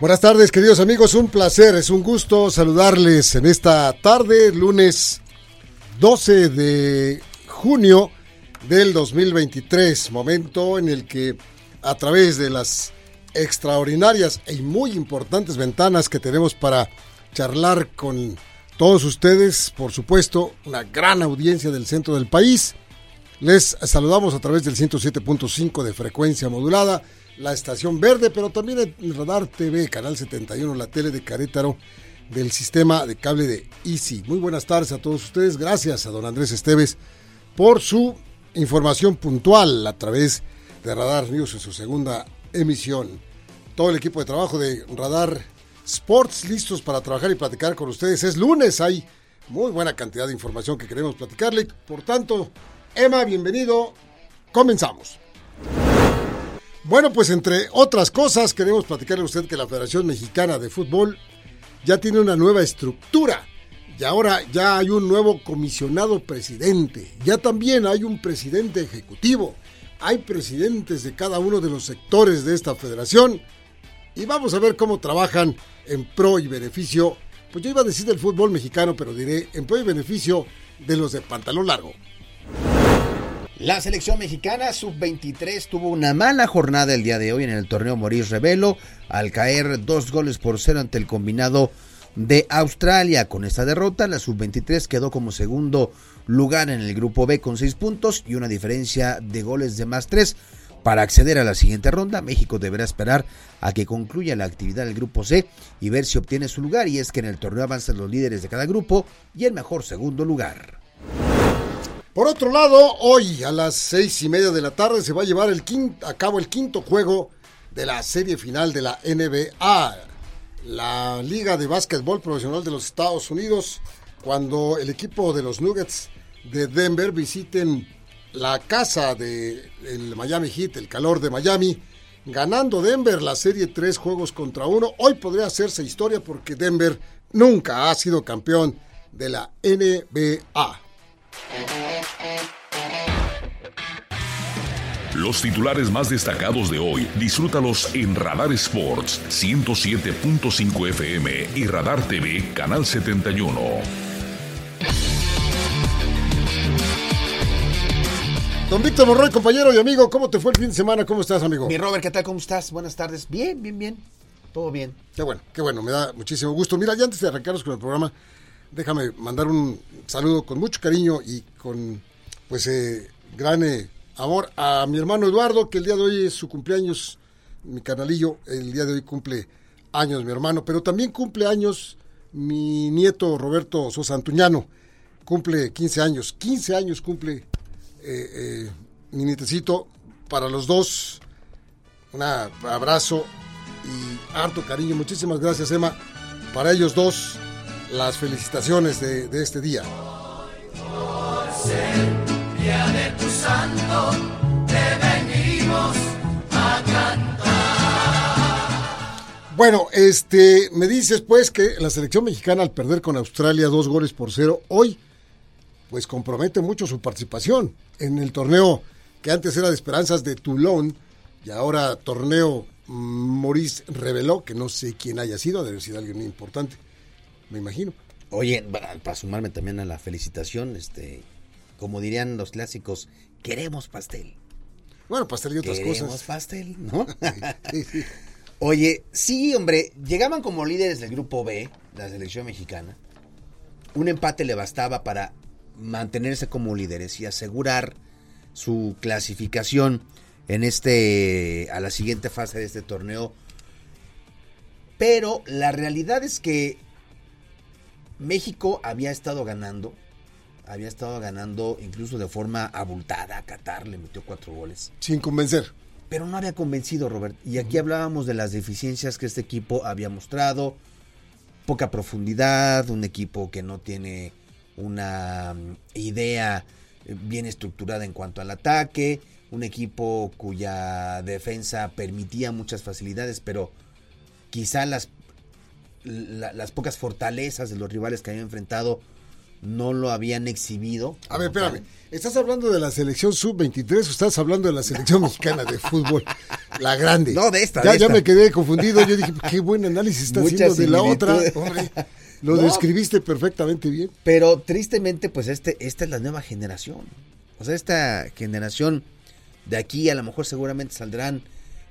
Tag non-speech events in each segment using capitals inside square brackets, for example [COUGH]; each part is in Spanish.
Buenas tardes, queridos amigos. Un placer, es un gusto saludarles en esta tarde, lunes 12 de junio del 2023, momento en el que a través de las extraordinarias y muy importantes ventanas que tenemos para charlar con todos ustedes, por supuesto, una gran audiencia del centro del país. Les saludamos a través del 107.5 de frecuencia modulada la estación verde, pero también el Radar TV, Canal 71, la tele de Carétaro del sistema de cable de Easy. Muy buenas tardes a todos ustedes. Gracias a don Andrés Esteves por su información puntual a través de Radar News en su segunda emisión. Todo el equipo de trabajo de Radar Sports listos para trabajar y platicar con ustedes. Es lunes, hay muy buena cantidad de información que queremos platicarle. Por tanto, Emma, bienvenido. Comenzamos. Bueno, pues entre otras cosas, queremos platicarle a usted que la Federación Mexicana de Fútbol ya tiene una nueva estructura y ahora ya hay un nuevo comisionado presidente, ya también hay un presidente ejecutivo, hay presidentes de cada uno de los sectores de esta federación. Y vamos a ver cómo trabajan en pro y beneficio, pues yo iba a decir del fútbol mexicano, pero diré en pro y beneficio de los de pantalón largo. La selección mexicana sub-23 tuvo una mala jornada el día de hoy en el torneo Moris Revelo al caer dos goles por cero ante el combinado de Australia. Con esta derrota, la sub-23 quedó como segundo lugar en el grupo B con seis puntos y una diferencia de goles de más tres. Para acceder a la siguiente ronda, México deberá esperar a que concluya la actividad del grupo C y ver si obtiene su lugar. Y es que en el torneo avanzan los líderes de cada grupo y el mejor segundo lugar. Por otro lado, hoy a las seis y media de la tarde se va a llevar el quinto, a cabo el quinto juego de la serie final de la NBA, la Liga de Básquetbol Profesional de los Estados Unidos, cuando el equipo de los Nuggets de Denver visiten la casa del el Miami Heat, el calor de Miami, ganando Denver la serie tres juegos contra uno. Hoy podría hacerse historia porque Denver nunca ha sido campeón de la NBA. Los titulares más destacados de hoy, disfrútalos en Radar Sports 107.5 FM y Radar TV Canal 71. Don Víctor Monroy, compañero y amigo, ¿cómo te fue el fin de semana? ¿Cómo estás, amigo? Mi Robert, ¿qué tal? ¿Cómo estás? Buenas tardes. Bien, bien, bien. Todo bien. Qué bueno, qué bueno, me da muchísimo gusto. Mira, ya antes de arrancarnos con el programa, déjame mandar un saludo con mucho cariño y con, pues, eh, gran eh, amor a mi hermano Eduardo, que el día de hoy es su cumpleaños, mi canalillo, el día de hoy cumple años mi hermano, pero también cumple años mi nieto Roberto Sosa Antuñano, cumple 15 años, 15 años cumple eh, eh, mi nietecito, para los dos, un abrazo y harto cariño, muchísimas gracias Emma, para ellos dos, las felicitaciones de, este día. Santo, te venimos a cantar. Bueno, este, me dices pues que la selección mexicana al perder con Australia dos goles por cero, hoy pues compromete mucho su participación en el torneo que antes era de esperanzas de Toulon y ahora torneo Maurice reveló, que no sé quién haya sido, debe sido alguien muy importante, me imagino. Oye, para, para sumarme también a la felicitación, este, como dirían los clásicos, queremos pastel. Bueno, pastel y otras queremos cosas. pastel, ¿no? Sí, sí. Oye, sí, hombre, llegaban como líderes del grupo B, la selección mexicana. Un empate le bastaba para mantenerse como líderes y asegurar su clasificación en este a la siguiente fase de este torneo. Pero la realidad es que México había estado ganando había estado ganando incluso de forma abultada. A Qatar le metió cuatro goles. Sin convencer. Pero no había convencido, Robert. Y aquí hablábamos de las deficiencias que este equipo había mostrado. Poca profundidad, un equipo que no tiene una mm, idea eh, bien estructurada en cuanto al ataque, un equipo cuya defensa permitía muchas facilidades, pero quizá las, la- las pocas fortalezas de los rivales que había enfrentado no lo habían exhibido. A ver, espérame. tal. ¿Estás hablando de la selección sub-23 o estás hablando de la selección mexicana de fútbol? La grande. No, de esta, Ya, de ya me quedé confundido. Yo dije, qué buen análisis está haciendo de la otra. Hombre, [LAUGHS] lo No. describiste perfectamente bien. Pero tristemente, pues este, esta es la nueva generación. O sea, esta generación de aquí a lo mejor seguramente saldrán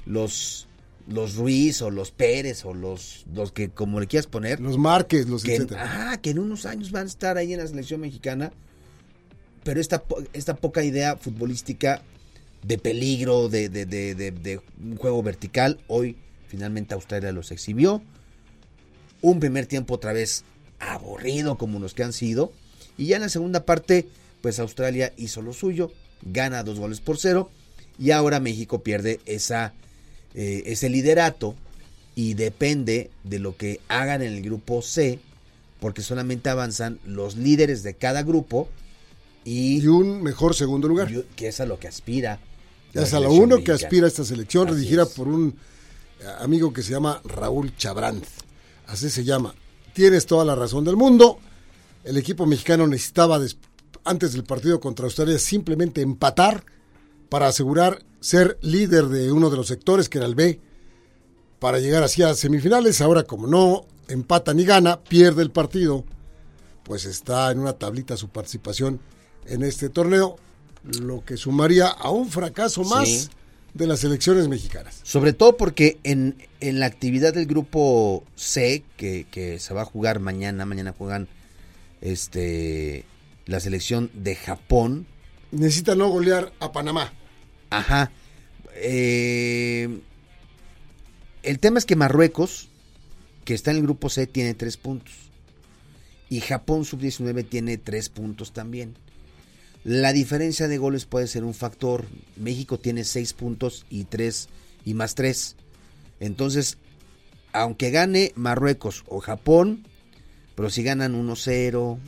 los los Ruiz o los Pérez o los, los que como le quieras poner. Los Márquez, los que, etcétera. ajá, que en unos años van a estar ahí en la selección mexicana. Pero esta, esta poca idea futbolística de peligro, de, de, de, de- de un juego vertical, hoy finalmente Australia los exhibió. Un primer tiempo otra vez aburrido como los que han sido. Y ya en la segunda parte, pues Australia hizo lo suyo, gana dos goles por cero. Y ahora México pierde esa, eh, ese liderato y depende de lo que hagan en el grupo C, porque solamente avanzan los líderes de cada grupo y, Y un mejor segundo lugar. y- que es a lo que aspira. Es a lo uno que aspira a esta selección, Así dirigida es. por un eh, amigo que se llama Raúl Chabrán. Así se llama. Tienes toda la razón del mundo. El equipo mexicano necesitaba, antes del partido contra Australia, simplemente empatar para asegurar ser líder de uno de los sectores, que era el B, para llegar así a semifinales. Ahora, como no empata ni gana, pierde el partido, pues está en una tablita su participación en este torneo, lo que sumaría a un fracaso más Sí. de las elecciones mexicanas. Sobre todo porque en, en la actividad del grupo C, que, que se va a jugar mañana, mañana juegan este la selección de Japón. Necesita no golear a Panamá. Ajá. Eh, el tema es que Marruecos, que está en el grupo C, tiene tres puntos. Y Japón sub-19 tiene tres puntos también. La diferencia de goles puede ser un factor. México tiene seis puntos y tres y más tres. Entonces, aunque gane Marruecos o Japón, pero si ganan 1-0 o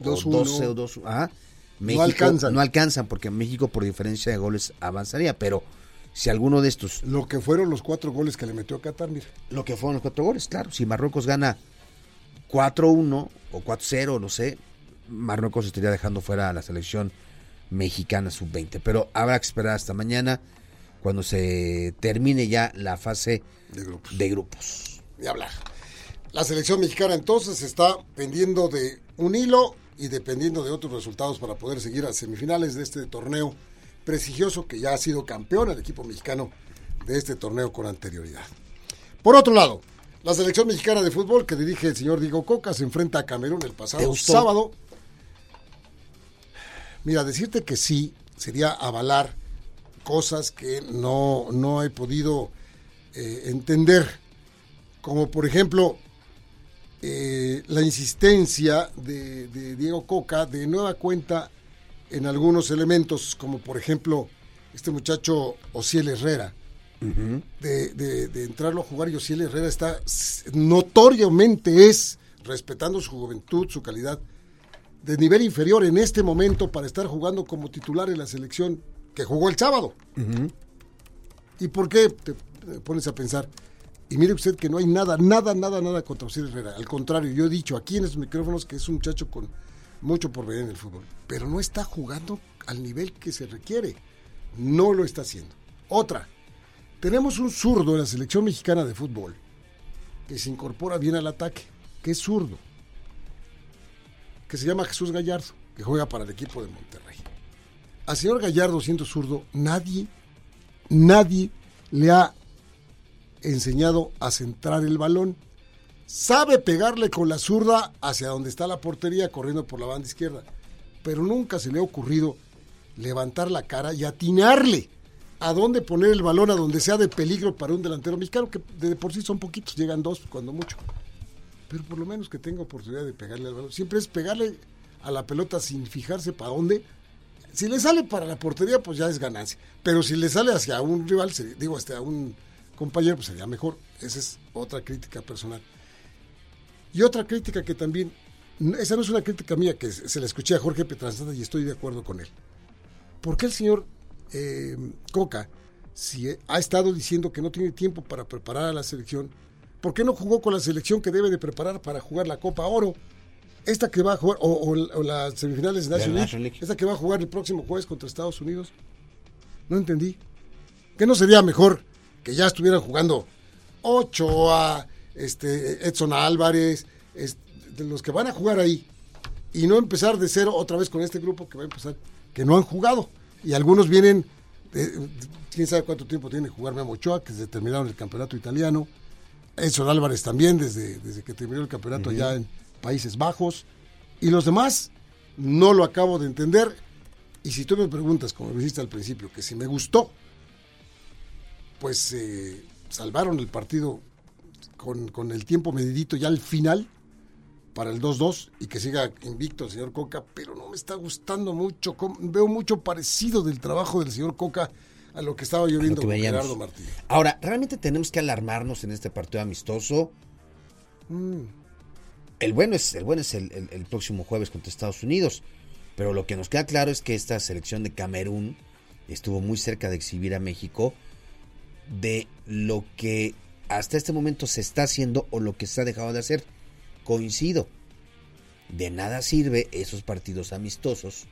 2-1. 2-0 o 2 ajá, México alcanzan. no alcanzan porque México por diferencia de goles avanzaría, pero si alguno de estos, Lo que fueron los cuatro goles que le metió a Qatar, mira. lo que fueron los cuatro goles, claro, si Marruecos gana 4-1 o 4-0, no sé, Marruecos estaría dejando fuera a la selección mexicana sub-20, pero habrá que esperar hasta mañana cuando se termine ya la fase De grupos. de grupos. de hablar. La selección mexicana entonces está pendiendo de un hilo y dependiendo de otros resultados para poder seguir a semifinales de este torneo prestigioso que ya ha sido campeón el equipo mexicano de este torneo con anterioridad. Por otro lado, la selección mexicana de fútbol que dirige el señor Diego Coca se enfrenta a Camerún el ¿Te pasado sábado. Mira, decirte que sí sería avalar cosas que no, no he podido eh, entender, como por ejemplo eh, la insistencia de, de Diego Coca de nueva cuenta en algunos elementos, como por ejemplo este muchacho Ociel Herrera, de, de- de entrarlo a jugar y Ociel Herrera está notoriamente es, respetando su juventud, su calidad, de nivel inferior en este momento para estar jugando como titular en la selección que jugó el sábado. ¿Y por qué te pones a pensar? Y mire usted que no hay nada, nada, nada, nada contra Osiris Herrera. Al contrario, yo he dicho aquí en estos micrófonos que es un muchacho con mucho por ver en el fútbol. Pero no está jugando al nivel que se requiere. No lo está haciendo. Otra, tenemos un zurdo en la selección mexicana de fútbol que se incorpora bien al ataque, que es zurdo, que se llama Jesús Gallardo, que juega para el equipo de Monterrey. Al señor Gallardo, siendo zurdo, nadie, nadie le ha enseñado a centrar el balón. Sabe pegarle con la zurda hacia donde está la portería, corriendo por la banda izquierda. Pero nunca se le ha ocurrido levantar la cara y atinarle a dónde poner el balón, a donde sea de peligro para un delantero mexicano, que de por sí son poquitos, llegan dos cuando mucho. Pero por lo menos que tenga oportunidad de pegarle al balón. Siempre es pegarle a la pelota sin fijarse para dónde. Si le sale para la portería, pues ya es ganancia. Pero si le sale hacia un rival, digo, hasta un compañero, pues sería mejor. Esa es otra crítica personal. Y otra crítica que también, esa no es una crítica mía, que se la escuché a Jorge Petranzada y estoy de acuerdo con él. ¿Por qué el señor eh, Coca, si ha estado diciendo que no tiene tiempo para preparar a la selección, ¿por qué no jugó con la selección que debe de preparar para jugar la Copa Oro? Esta que va a jugar, o, o- o las semifinales de National League, National League. esta que va a jugar el próximo jueves contra Estados Unidos. No entendí. ¿Qué no sería mejor que ya estuvieran jugando Ochoa, este, Edson Álvarez, de los que van a jugar ahí, y no empezar de cero otra vez con este grupo que va a empezar, que no han jugado? Y algunos vienen, quién sabe cuánto tiempo tiene jugar Memo Ochoa, que se terminaron el campeonato italiano, Edson Álvarez también, desde, desde que terminó el campeonato allá en Países Bajos, y los demás no lo acabo de entender. Y si tú me preguntas, como me dijiste al principio, que si me gustó, pues eh, salvaron el partido con, con el tiempo medidito ya al final para el 2-2 y que siga invicto el señor Coca, pero no me está gustando mucho. Veo mucho parecido del trabajo del señor Coca a lo que estaba yo viendo que con. Gerardo Martínez. Ahora, ¿realmente tenemos que alarmarnos en este partido amistoso? Mm. El bueno es, el, bueno es el, el- el próximo jueves contra Estados Unidos. Pero lo que nos queda claro es que esta selección de Camerún estuvo muy cerca de exhibir a México de lo que hasta este momento se está haciendo o lo que se ha dejado de hacer. Coincido. De nada sirve esos partidos amistosos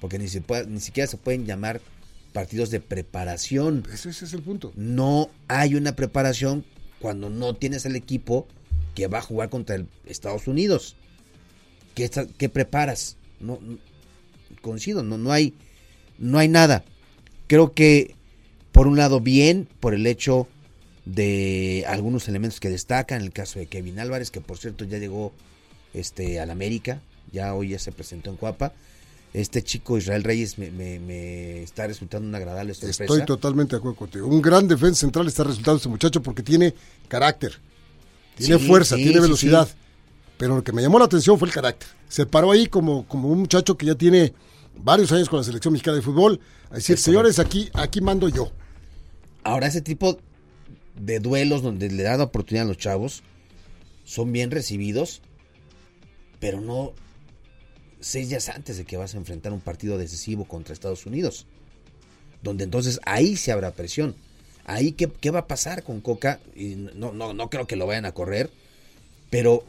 porque ni, se puede- ni siquiera se pueden llamar partidos de preparación. Ese, ese es el punto. No hay una preparación cuando no tienes el equipo que va a jugar contra el Estados Unidos. ¿Qué, está- qué preparas? No, no- coincido, no, no hay, no hay nada. Creo que por un lado bien por el hecho de algunos elementos que destacan, el caso de Kevin Álvarez, que por cierto ya llegó este al América, ya hoy ya se presentó en Cuapa. Este chico Israel Reyes me, me- me está resultando una agradable sorpresa. Estoy totalmente de acuerdo contigo. Un gran defensa central está resultando este muchacho porque tiene carácter, tiene Sí, fuerza, sí, tiene velocidad. sí. Pero lo que me llamó la atención fue el carácter. Se paró ahí como, como un muchacho que ya tiene varios años con la selección mexicana de fútbol. A decir, Es señores, aquí, aquí mando yo. Ahora, ese tipo de duelos donde le dan oportunidad a los chavos son bien recibidos, pero no seis días antes de que vas a enfrentar un partido decisivo contra Estados Unidos. Donde entonces ahí se habrá presión. Ahí, ¿qué, qué va a pasar con Coca? Y no, no, no creo que lo vayan a correr, pero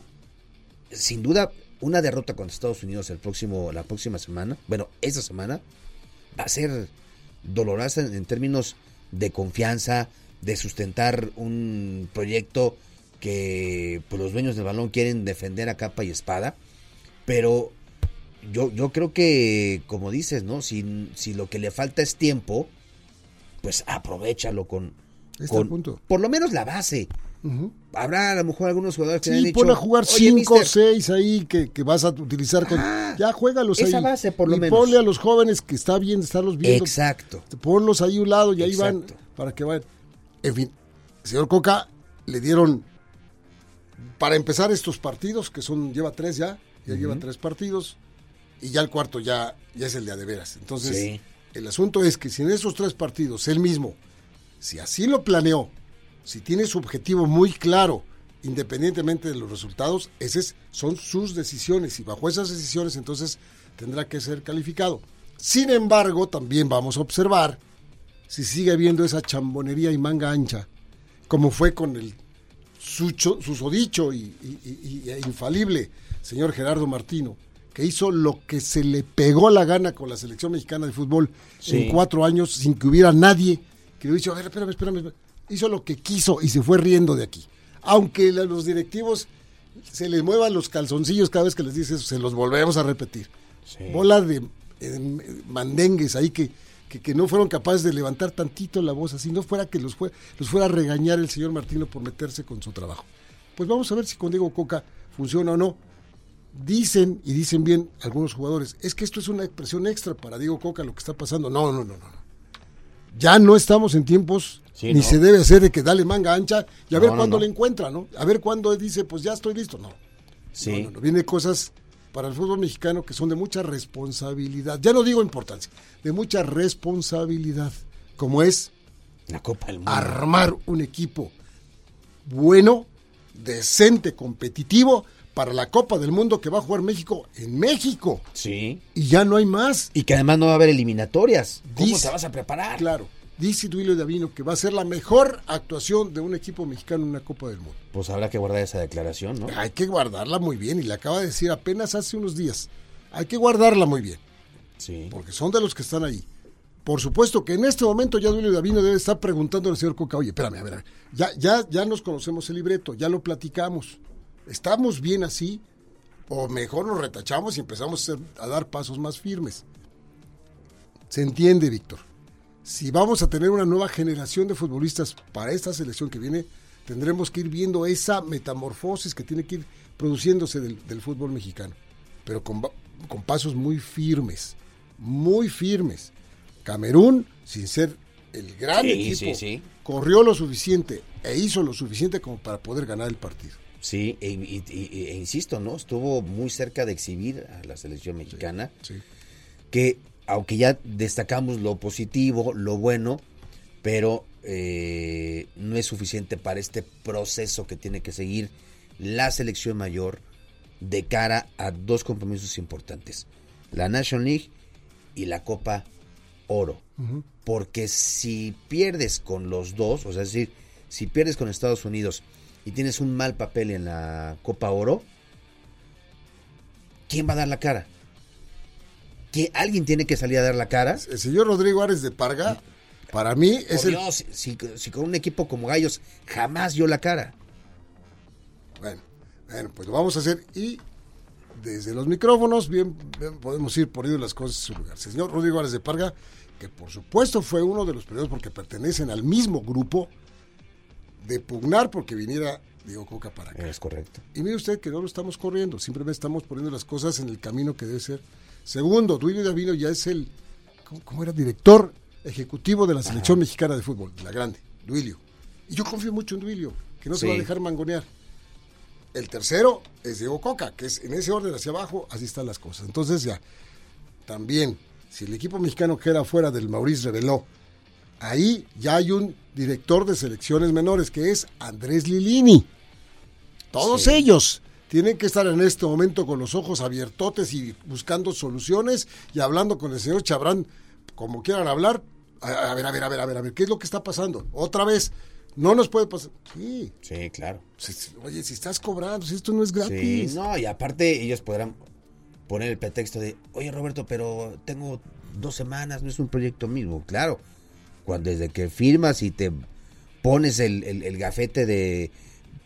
sin duda una derrota contra Estados Unidos el próximo, la próxima semana, bueno, esta semana, va a ser dolorosa en términos de confianza, de sustentar un proyecto que pues, los dueños del balón quieren defender a capa y espada, pero yo, yo creo que, como dices, ¿no? Si, si lo que le falta es tiempo, pues aprovechalo con, Este con punto. por lo menos la base. Habrá a lo mejor algunos jugadores que le han Sí, dicho, pon a jugar "Oye, 5 o mister, 6 ahí que, que vas a utilizar. Con... Ah, ya juégalos esa ahí. base, por lo y menos. ponle a los jóvenes que está bien estarlos viendo. Exacto. Ponlos ahí a un lado y ahí Exacto. van para que vayan. En fin, señor Coca, le dieron para empezar estos partidos, que son, lleva tres ya, ya lleva tres partidos, y ya el cuarto ya, ya es el de a de veras. Entonces, Sí. el asunto es que si en esos tres partidos él mismo, si así lo planeó, si tiene su objetivo muy claro, independientemente de los resultados, esas son sus decisiones y bajo esas decisiones entonces tendrá que ser calificado. Sin embargo, también vamos a observar si sigue habiendo esa chambonería y manga ancha, como fue con el sucho- susodicho y, y- y- y- e infalible señor Gerardo Martino, que hizo lo que se le pegó la gana con la selección mexicana de fútbol Sí. en cuatro años sin que hubiera nadie que le hubiera dicho, a ver, espérame, espérame, espérame". Hizo lo que quiso y se fue riendo de aquí. Aunque la- los directivos se les muevan los calzoncillos cada vez que les dices, se los volvemos a repetir. Bola de eh, mandengues ahí que, que, que no fueron capaces de levantar tantito la voz, así no fuera que los, fue, los fuera a regañar el señor Martino por meterse con su trabajo. Pues vamos a ver si con Diego Coca funciona o no. Dicen, y dicen bien algunos jugadores, es que esto es una expresión extra para Diego Coca lo que está pasando. No, no, no. no. Ya no estamos en tiempos, Sí, ni no. se debe hacer de que dale manga ancha y a No, ver cuándo no. le encuentra, ¿no? A ver cuándo dice, pues ya estoy listo. No. Sí. No. Viene cosas para el fútbol mexicano que son de mucha responsabilidad. Ya no digo importancia, de mucha responsabilidad, como es La Copa del Mundo. armar un equipo bueno, decente, competitivo para la Copa del Mundo que va a jugar México en México. Sí. Y ya no hay más. Y que además no va a haber eliminatorias. ¿Cómo Dice- te vas a preparar? Claro, dice Duilio Davino que va a ser la mejor actuación de un equipo mexicano en una Copa del Mundo. Pues habrá que guardar esa declaración, ¿no? Hay que guardarla muy bien y le acaba de decir apenas hace unos días. Hay que guardarla muy bien, Sí. porque son de los que están ahí. Por supuesto que en este momento ya Duilio Davino debe estar preguntando al señor Coca, oye, espérame, a ver, a ver, ya, ya, ya nos conocemos el libreto, ya lo platicamos. ¿Estamos bien así? O mejor nos retachamos y empezamos a, dar pasos más firmes. Se entiende, Víctor. Si vamos a tener una nueva generación de futbolistas para esta selección que viene, tendremos que ir viendo esa metamorfosis que tiene que ir produciéndose del, del fútbol mexicano. Pero con, pasos muy firmes, muy firmes. Camerún, sin ser el gran Sí, equipo, sí, sí. corrió lo suficiente e hizo lo suficiente como para poder ganar el partido. Sí, e, e insisto, ¿no? Estuvo muy cerca de exhibir a la selección mexicana. Sí. que aunque ya destacamos lo positivo, lo bueno, pero eh, no es suficiente para este proceso que tiene que seguir la selección mayor de cara a dos compromisos importantes, la National League y la Copa Oro. Porque si pierdes con los dos, o sea, es decir, si pierdes con Estados Unidos y tienes un mal papel en la Copa Oro, ¿quién va a dar la cara? Que alguien tiene que salir a dar la cara. El señor Rodrigo Ares de Parga, para mí es Por el... Dios, si, si con un equipo como Gallos jamás dio la cara. Bueno, bueno, pues lo vamos a hacer y desde los micrófonos bien, bien podemos ir poniendo las cosas en su lugar. Señor Rodrigo Ares de Parga, que por supuesto fue uno de los primeros porque pertenecen al mismo grupo de pugnar porque viniera Diego Coca para acá. Es correcto. Y mire usted que no lo estamos corriendo, simplemente estamos poniendo las cosas en el camino que debe ser. Segundo, Duilio Davino ya es el, ¿cómo, cómo era? Director ejecutivo de la selección mexicana de fútbol, la grande, Duilio. Y yo confío mucho en Duilio, que no se va a dejar mangonear. El tercero es Diego Coca, que es en ese orden hacia abajo, así están las cosas. Entonces ya, también, si el equipo mexicano queda fuera del Maurice reveló, ahí ya hay un director de selecciones menores, que es Andrés Lilini. Todos Sí. ellos tienen que estar en este momento con los ojos abiertotes y buscando soluciones y hablando con el señor Chabrán, como quieran hablar. A, a ver, a ver, a ver, a ver, a ver, ¿qué es lo que está pasando? Otra vez, no nos puede pasar. Sí, Sí, claro. oye, si estás cobrando, si esto no es Sí, gratis. no, y aparte ellos podrán poner el pretexto de, oye Roberto, pero tengo dos semanas, no es un proyecto mismo. Claro, cuando desde que firmas y te pones el, el- el gafete de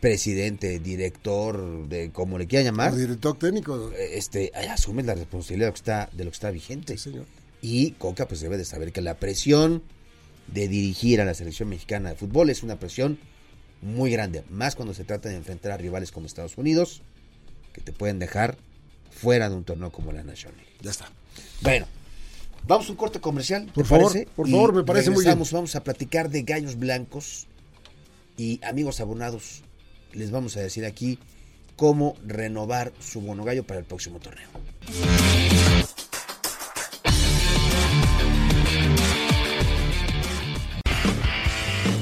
presidente, director, de como le quieran llamar, Como director técnico. eh, este, ahí asumes la responsabilidad de lo que está, de lo que está vigente. Sí, señor. Y Coca pues debe de saber que la presión de dirigir a la selección mexicana de fútbol es una presión muy grande, más cuando se trata de enfrentar a rivales como Estados Unidos, que te pueden dejar fuera de un torneo como la National League. Ya está. Bueno, vamos a un corte comercial. ¿te Por favor, parece? por Y favor, me parece muy bien. Vamos a platicar de gallos blancos y amigos abonados. Les vamos a decir aquí cómo renovar su bono gallo para el próximo torneo.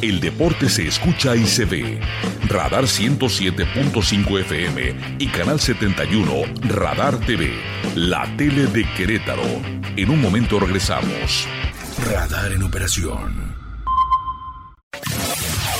El deporte se escucha y se ve. Radar 107.5 FM y Canal 71 Radar TV. La tele de Querétaro. En un momento regresamos. Radar en operación.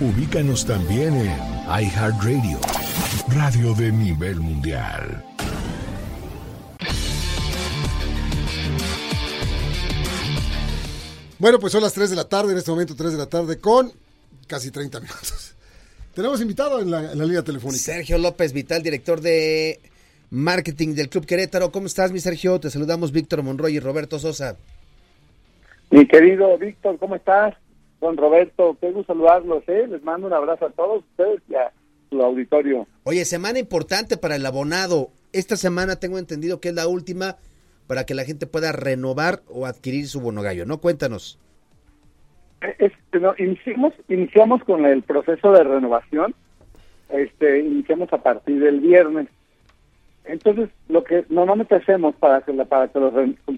Ubícanos también en iHeartRadio. Radio de nivel mundial. Bueno, pues son las 3 de la tarde, en este momento 3 de la tarde, con casi 30 minutos. Tenemos invitado en la, en la línea telefónica. Sergio López Vital, director de marketing del Club Querétaro. ¿Cómo estás, mi Sergio? Te saludamos Víctor Monroy y Roberto Sosa. Mi querido Víctor, ¿cómo estás? Don Roberto, qué gusto saludarlos, ¿eh? Les mando un abrazo a todos ustedes y a su auditorio. Oye, semana importante para el abonado. Esta semana tengo entendido que es la última para que la gente pueda renovar o adquirir su bono gallo, ¿no? Cuéntanos. Este, no, iniciamos, iniciamos con el proceso de renovación, este, iniciamos a partir del viernes. Entonces, lo que normalmente hacemos para que, la, para que los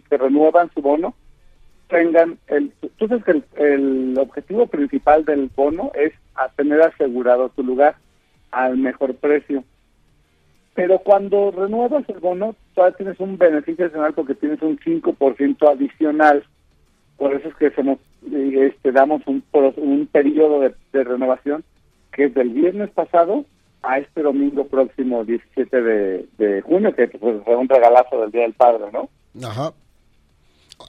que renuevan su bono tengan el, tú sabes que el, objetivo principal del bono es a tener asegurado tu lugar al mejor precio. Pero cuando renuevas el bono, todavía tienes un beneficio adicional porque tienes un 5% adicional. Por eso es que somos, este, damos un, un periodo de, renovación que es del viernes pasado a este domingo próximo 17 de, de junio, que pues, fue un regalazo del Día del Padre, ¿no? Ajá.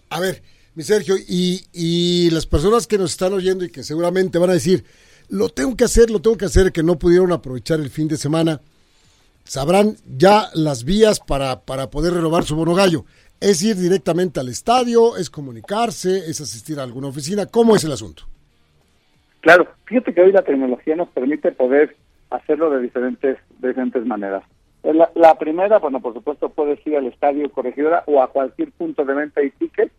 A ver, mi Sergio, y, y las personas que nos están oyendo y que seguramente van a decir, lo tengo que hacer, lo tengo que hacer, que no pudieron aprovechar el fin de semana, sabrán ya las vías para, para poder renovar su bono gallo. Es ir directamente al estadio, es comunicarse, es asistir a alguna oficina. ¿Cómo es el asunto? Claro, fíjate que hoy la tecnología nos permite poder hacerlo de diferentes, de diferentes maneras. La, la, primera, bueno, por supuesto, puedes ir al estadio corregidora o a cualquier punto de venta y ticket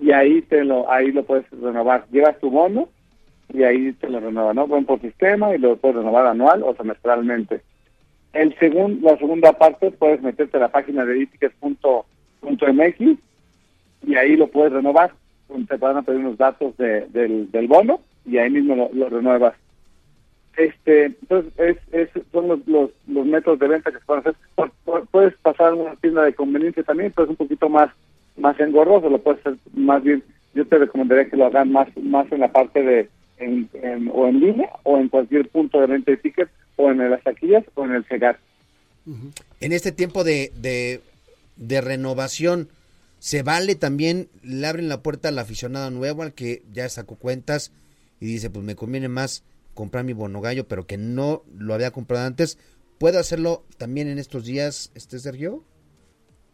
y ahí te lo ahí lo puedes renovar. Llevas tu bono y ahí te lo renueva, ¿no? Bueno, por sistema y lo puedes renovar anual o semestralmente. El segun, la segunda parte puedes meterte a la página de itickets.mx y ahí lo puedes renovar. Te van a pedir unos datos de, del, del bono y ahí mismo lo, lo renuevas este entonces es, es son los, los, los, métodos de venta que se pueden hacer puedes pasar a una tienda de conveniencia también pero es un poquito más más engorroso lo puedes hacer más bien yo te recomendaría que lo hagan más más en la parte de en, en, o en línea o en cualquier punto de venta de tickets o en las taquillas o en el CEGAR en este tiempo de, de, de renovación se vale también le abren la puerta al aficionado nuevo al que ya sacó cuentas y dice pues me conviene más comprar mi bono gallo, pero que no lo había comprado antes. ¿Puedo hacerlo también en estos días, este Sergio?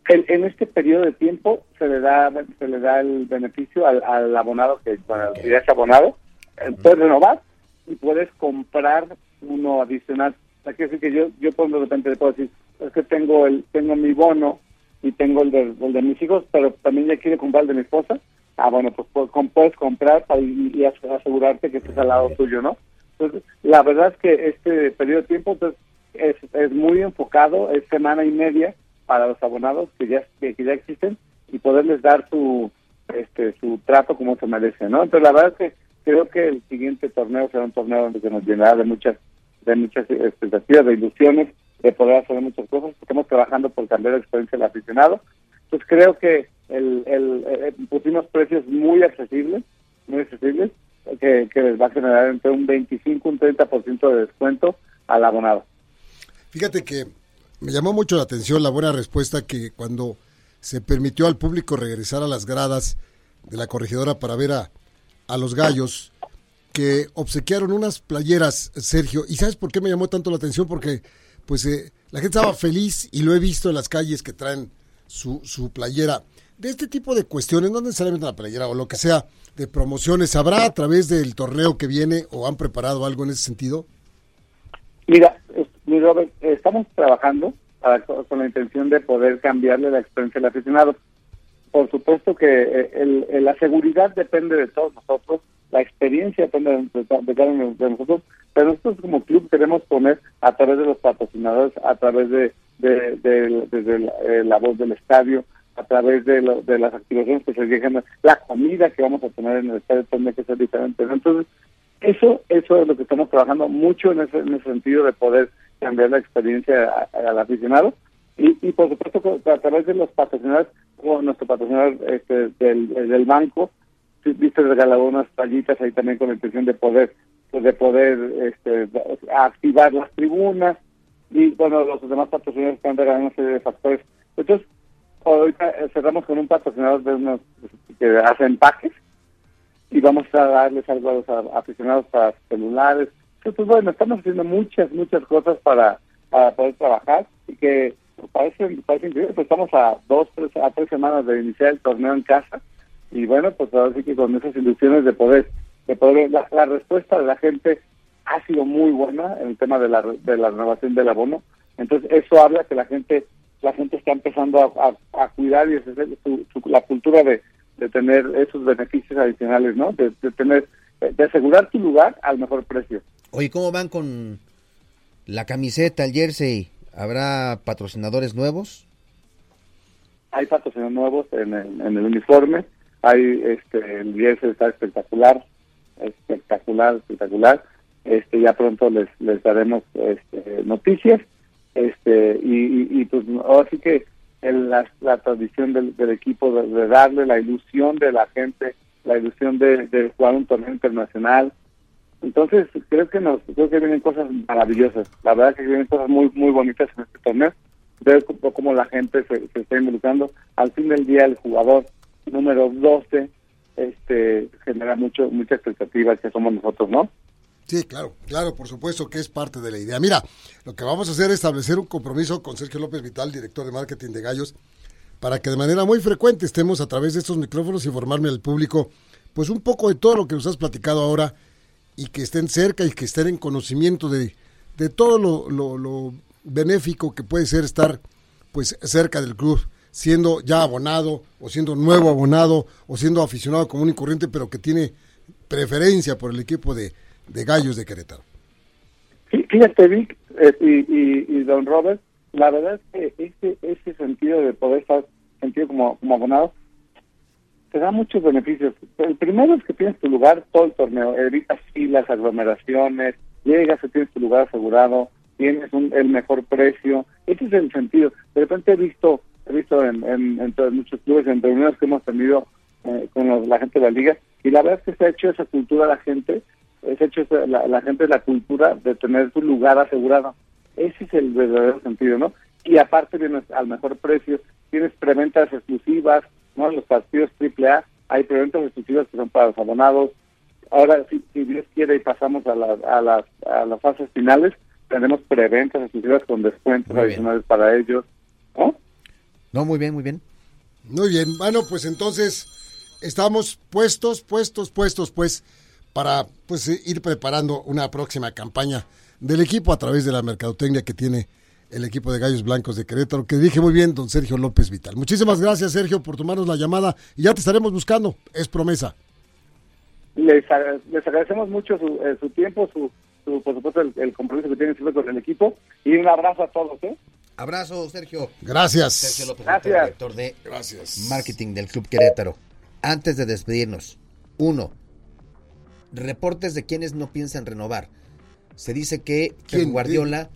En, en este periodo de tiempo se le da se le da el beneficio al, al abonado que bueno, ya es abonado, eh, puedes renovar y puedes comprar uno adicional. O sea, que yo yo por de repente le puedo decir, es que tengo el tengo mi bono y tengo el de, el de mis hijos, pero también ya quiero comprar el de mi esposa. Ah, bueno, pues puedes comprar para, y, y asegurarte que estés al lado tuyo, ¿no? Entonces, la verdad es que este periodo de tiempo pues, es, es muy enfocado, es semana y media para los abonados que ya, que, ya existen y poderles dar su este su trato como se merece, ¿no? Entonces, la verdad es que creo que el siguiente torneo será un torneo donde se nos llenará de muchas de muchas expectativas, de ilusiones, de poder hacer muchas cosas. Estamos trabajando por cambiar la experiencia del aficionado. Entonces, creo que el, el, el pusimos precios muy accesibles, muy accesibles, que, que, les va a generar entre un 25 y un 30% de descuento al abonado. Fíjate que me llamó mucho la atención la buena respuesta que cuando se permitió al público regresar a las gradas de la corregidora para ver a, a los gallos, que obsequiaron unas playeras, Sergio. ¿Y sabes por qué me llamó tanto la atención? Porque pues eh, la gente estaba feliz y lo he visto en las calles que traen su, su playera. De este tipo de cuestiones, no necesariamente la playera o lo que sea, de promociones, ¿habrá a través del torneo que viene o han preparado algo en ese sentido? Mira, mi Robert, estamos trabajando para, con la intención de poder cambiarle la experiencia al aficionado. Por supuesto que el, el, la seguridad depende de todos nosotros, la experiencia depende de, de, de, de, nosotros, pero nosotros como club queremos poner a través de los patrocinadores, a través de, eh, la voz del estadio, a través de, lo, de las activaciones que se llegan, la comida que vamos a tener en el estadio tiene que ser diferente. Entonces, eso eso es lo que estamos trabajando mucho en ese, en ese sentido de poder cambiar la experiencia al aficionado. Y, y por supuesto, a través de los patrocinadores, como nuestro patrocinador este, del, del banco, viste regalado unas tallitas ahí también con la intención de poder pues, de poder este, activar las tribunas y bueno los demás patrocinadores están regalando una serie de factores entonces ahorita cerramos con un patrocinador que hace empaques y vamos a darles algo a los aficionados para celulares. Entonces, bueno, estamos haciendo muchas, muchas cosas para, para poder trabajar y que parece, parece increíble, pues estamos a dos, tres, a tres semanas de iniciar el torneo en casa y bueno, pues ahora sí que con esas ilusiones de poder, de poder la, la respuesta de la gente ha sido muy buena en el tema de la, de la renovación del abono, entonces eso habla que la gente la gente está empezando a, a, cuidar y es su, la cultura de, de tener esos beneficios adicionales, ¿no? De tener, de asegurar tu lugar al mejor precio. Oye, ¿cómo van con la camiseta, el jersey? ¿Habrá patrocinadores nuevos? Hay patrocinadores nuevos en el, en el uniforme. Hay, este, el jersey está espectacular, espectacular, espectacular. Este, ya pronto les, les daremos este, noticias. Este, y, y, pues ahora sí que el, la, tradición del, equipo de, darle la ilusión de la gente, la ilusión de jugar un torneo internacional. Entonces, creo que nos, creo que vienen cosas maravillosas. La verdad que vienen cosas muy, muy bonitas en este torneo. Ver cómo la gente se, se está involucrando. Al fin del día, el jugador número 12 este genera mucho mucha expectativa que somos nosotros, ¿no? Sí, claro, claro, por supuesto que es parte de la idea. Mira, lo que vamos a hacer es establecer un compromiso con Sergio López Vital, director de marketing de Gallos, para que de manera muy frecuente estemos a través de estos micrófonos informarme al público, pues un poco de todo lo que nos has platicado ahora y que estén cerca y que estén en conocimiento de, de todo lo, lo, lo benéfico que puede ser estar pues cerca del club, siendo ya abonado o siendo nuevo abonado o siendo aficionado común y corriente, pero que tiene preferencia por el equipo de, de Gallos de Querétaro. Fíjate, Vic eh, y, y, y, don Robert, la verdad es que ese, ese sentido de poder estar sentido como, como abonado te da muchos beneficios. El primero es que tienes tu lugar todo el torneo, evitas filas, aglomeraciones, llegas tienes tu lugar asegurado, tienes un, el mejor precio. Ese es el sentido. De repente he visto he visto en, en, muchos clubes, en reuniones que hemos tenido eh, con la gente de la liga, y la verdad es que se ha hecho esa cultura a la gente es hecho la, la gente la cultura de tener su lugar asegurado. Ese es el verdadero sentido, ¿no? Y aparte vienes al mejor precio, tienes preventas exclusivas, ¿no? Los partidos AAA, hay preventas exclusivas que son para los abonados. Ahora, si, si Dios quiere y pasamos a, la, a, las, a las fases finales, tenemos preventas exclusivas con descuentos muy adicionales bien. para ellos, ¿no? No, muy bien, muy bien. Muy bien, bueno, pues entonces estamos puestos, puestos, puestos, pues para pues ir preparando una próxima campaña del equipo a través de la mercadotecnia que tiene el equipo de Gallos Blancos de Querétaro, que dije muy bien, don Sergio López Vital. Muchísimas gracias, Sergio, por tomarnos la llamada y ya te estaremos buscando, es promesa. Les, les agradecemos mucho su, eh, su tiempo, su, su, por supuesto, el, el, compromiso que tienen siempre con el equipo y un abrazo a todos. ¿eh? Abrazo, Sergio. Gracias. Sergio López Gracias. Vital, director de Gracias. marketing del Club Querétaro. Antes de despedirnos, uno, reportes de quienes no piensan renovar. Se dice que Pep Guardiola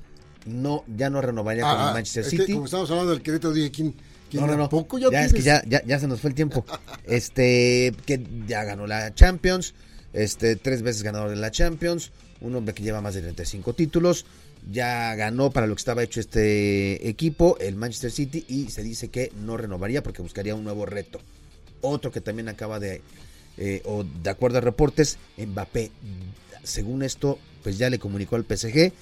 no ya no renovaría ah, con el Manchester es City. Que como estamos hablando del Querétaro, dije, ¿quién, quién no, no, no. poco ya, ya es que ya, ya, ya, se nos fue el tiempo. [LAUGHS] este, que ya ganó la Champions, este, tres veces ganador de la Champions, un hombre que lleva más de 35 títulos, ya ganó para lo que estaba hecho este equipo, el Manchester City, y se dice que no renovaría porque buscaría un nuevo reto. Otro que también acaba de eh, o de acuerdo a reportes, Mbappé, según esto, pues ya le comunicó al PSG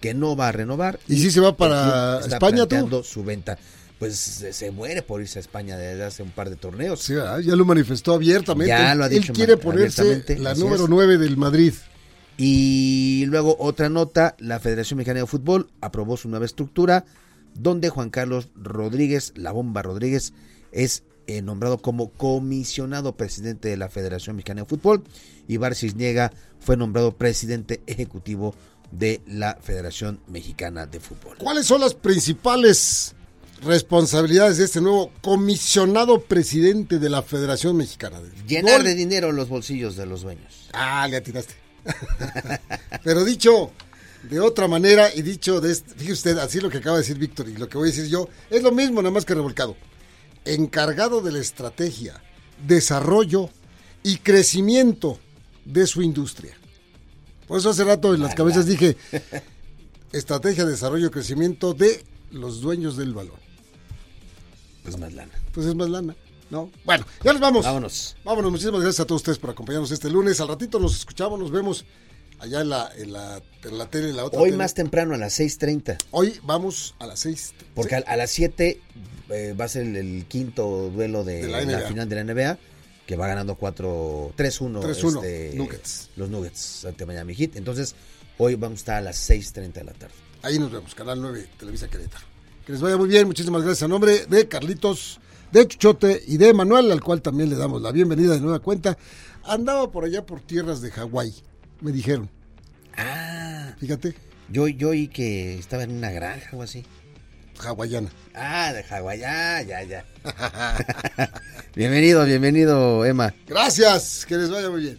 que no va a renovar. ¿Y, y si se va para está España tú? su venta. Pues se, muere por irse a España desde hace un par de torneos. Sí, ya lo manifestó abiertamente. Ya lo ha dicho Él quiere ponerse la número es. 9 del Madrid. Y luego otra nota, la Federación Mexicana de Fútbol aprobó su nueva estructura, donde Juan Carlos Rodríguez, la bomba Rodríguez, es eh, nombrado como comisionado presidente de la Federación Mexicana de Fútbol y Bar Cisniega fue nombrado presidente ejecutivo de la Federación Mexicana de Fútbol. ¿Cuáles son las principales responsabilidades de este nuevo comisionado presidente de la Federación Mexicana? De Fútbol? Llenar de dinero los bolsillos de los dueños. Ah, le atinaste. [LAUGHS] Pero dicho de otra manera y dicho de este, fíjese usted, así lo que acaba de decir Víctor y lo que voy a decir yo, es lo mismo, nada más que revolcado encargado de la estrategia, desarrollo y crecimiento de su industria. Por eso hace rato en las cabezas dije, [LAUGHS] estrategia, desarrollo y crecimiento de los dueños del balón. Pues más lana. Pues es más lana, ¿no? Bueno, ya nos vamos. Vámonos. Vámonos, muchísimas gracias a todos ustedes por acompañarnos este lunes. Al ratito nos escuchamos, nos vemos allá en la, en la, en la tele, en la otra Hoy tele. más temprano, a las 6.30. Hoy vamos a las 6. Porque a, a las 7 eh, va a ser el, el quinto duelo de, De la final de la NBA, que va ganando 4 3-1 3-1, este, Nuggets. los Nuggets ante Miami Heat. Entonces, hoy vamos a estar a las 6.30 de la tarde. Ahí nos vemos, Canal 9, Televisa Querétaro. Que les vaya muy bien, muchísimas gracias a nombre de Carlitos, de Chuchote y de Manuel, al cual también le damos la bienvenida de nueva cuenta. Andaba por allá por tierras de Hawái, me dijeron. Ah, Fíjate, yo, yo oí que estaba en una granja o así. Hawaiana. Ah, de Hawái, ya, ya, ya. [LAUGHS] [LAUGHS] bienvenido, bienvenido, Emma. Gracias, que les vaya muy bien.